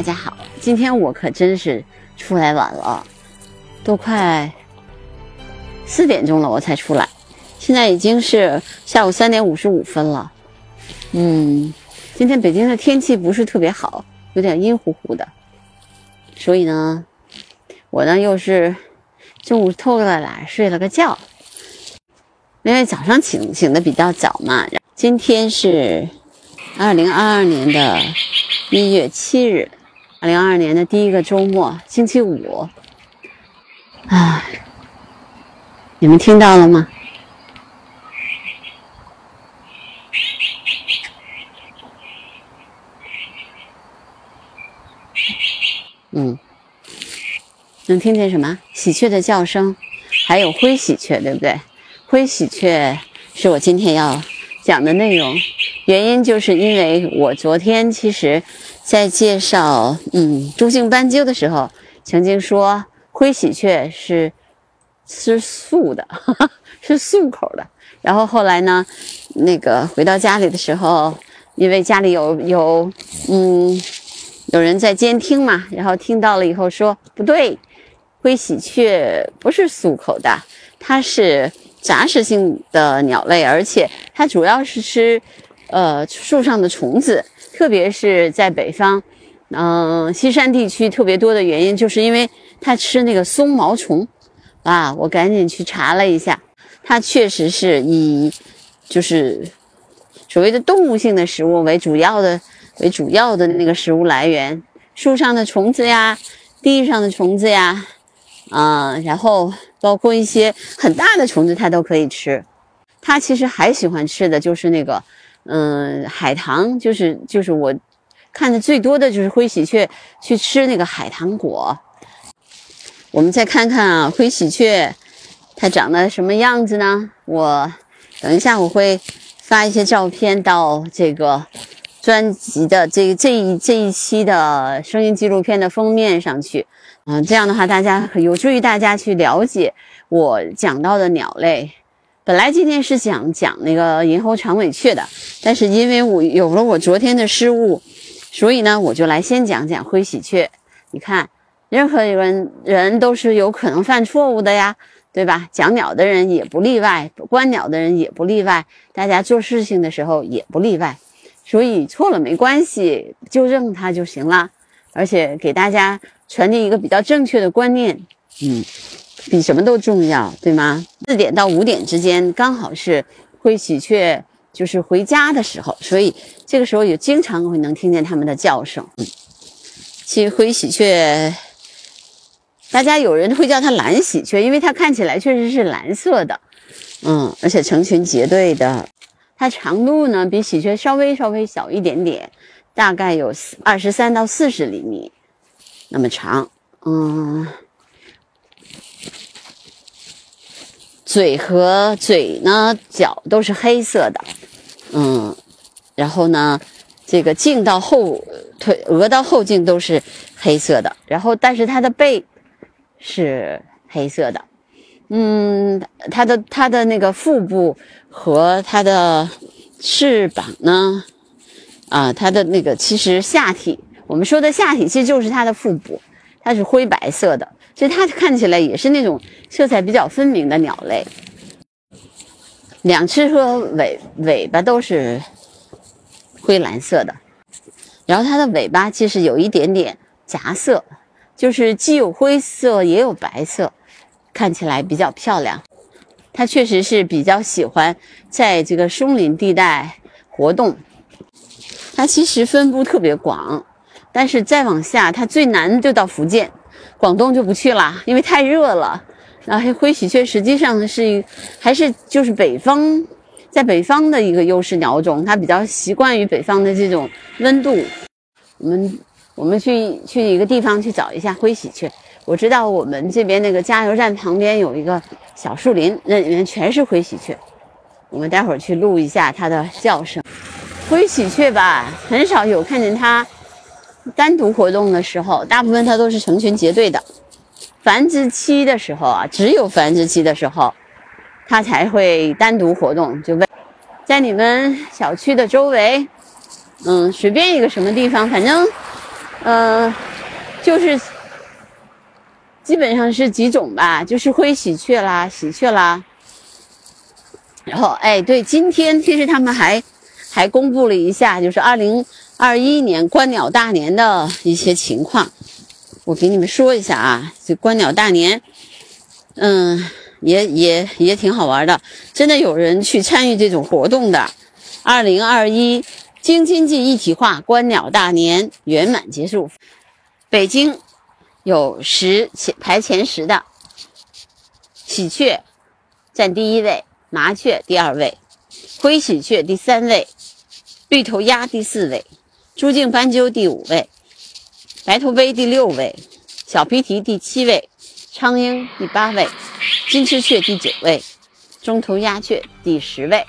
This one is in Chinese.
大家好，今天我可真是出来晚了，都快四点钟了我才出来，现在已经是下午三点五十五分了。嗯，今天北京的天气不是特别好，有点阴乎乎的，所以呢，我呢又是中午偷了懒睡了个觉，因为早上醒醒的比较早嘛。今天是二零二二年的一月七日。二零二二年的第一个周末，星期五，啊，你们听到了吗？嗯，能听见什么？喜鹊的叫声，还有灰喜鹊，对不对？灰喜鹊是我今天要讲的内容，原因就是因为我昨天其实。在介绍嗯中性斑鸠的时候，曾经说灰喜鹊是吃素的，是素口的。然后后来呢，那个回到家里的时候，因为家里有有嗯有人在监听嘛，然后听到了以后说不对，灰喜鹊不是素口的，它是杂食性的鸟类，而且它主要是吃呃树上的虫子。特别是在北方，嗯，西山地区特别多的原因，就是因为它吃那个松毛虫，啊，我赶紧去查了一下，它确实是以就是所谓的动物性的食物为主要的为主要的那个食物来源，树上的虫子呀，地上的虫子呀，啊，然后包括一些很大的虫子，它都可以吃。它其实还喜欢吃的就是那个。嗯，海棠就是就是我看的最多的就是灰喜鹊去吃那个海棠果。我们再看看啊，灰喜鹊它长得什么样子呢？我等一下我会发一些照片到这个专辑的这这一这一期的声音纪录片的封面上去。嗯，这样的话大家有助于大家去了解我讲到的鸟类。本来今天是想讲那个银喉长尾雀的，但是因为我有了我昨天的失误，所以呢，我就来先讲讲灰喜鹊。你看，任何一个人人都是有可能犯错误的呀，对吧？讲鸟的人也不例外，观鸟的人也不例外，大家做事情的时候也不例外。所以错了没关系，纠正它就行了，而且给大家传递一个比较正确的观念。嗯。比什么都重要，对吗？四点到五点之间刚好是灰喜鹊就是回家的时候，所以这个时候也经常会能听见它们的叫声。其实灰喜鹊，大家有人会叫它蓝喜鹊，因为它看起来确实是蓝色的，嗯，而且成群结队的。它长度呢比喜鹊稍微稍微小一点点，大概有二十三到四十厘米那么长，嗯。嘴和嘴呢，脚都是黑色的，嗯，然后呢，这个颈到后腿、额到后颈都是黑色的，然后但是它的背是黑色的，嗯，它的它的那个腹部和它的翅膀呢，啊，它的那个其实下体，我们说的下体其实就是它的腹部，它是灰白色的。其实它看起来也是那种色彩比较分明的鸟类，两翅和尾尾巴都是灰蓝色的，然后它的尾巴其实有一点点杂色，就是既有灰色也有白色，看起来比较漂亮。它确实是比较喜欢在这个松林地带活动，它其实分布特别广，但是再往下，它最南就到福建。广东就不去了，因为太热了。那灰喜鹊实际上是一还是就是北方，在北方的一个优势鸟种，它比较习惯于北方的这种温度。我们我们去去一个地方去找一下灰喜鹊。我知道我们这边那个加油站旁边有一个小树林，那里面全是灰喜鹊。我们待会儿去录一下它的叫声。灰喜鹊吧，很少有看见它。单独活动的时候，大部分它都是成群结队的。繁殖期的时候啊，只有繁殖期的时候，它才会单独活动。就问，在你们小区的周围，嗯，随便一个什么地方，反正呃，就是基本上是几种吧，就是灰喜鹊啦、喜鹊啦。然后，哎，对，今天其实他们还还公布了一下，就是二零二一年观鸟大年的一些情况，我给你们说一下啊。这观鸟大年，嗯，也也也挺好玩的，真的有人去参与这种活动的。二零二一京津冀一体化观鸟大年圆满结束，北京有十前排前十的喜鹊占第一位。麻雀第二位，灰喜鹊第三位，绿头鸭第四位，朱颈斑鸠第五位，白头鹎第六位，小皮蹄第七位，苍鹰第八位，金翅雀第九位，中途鸦雀第十位。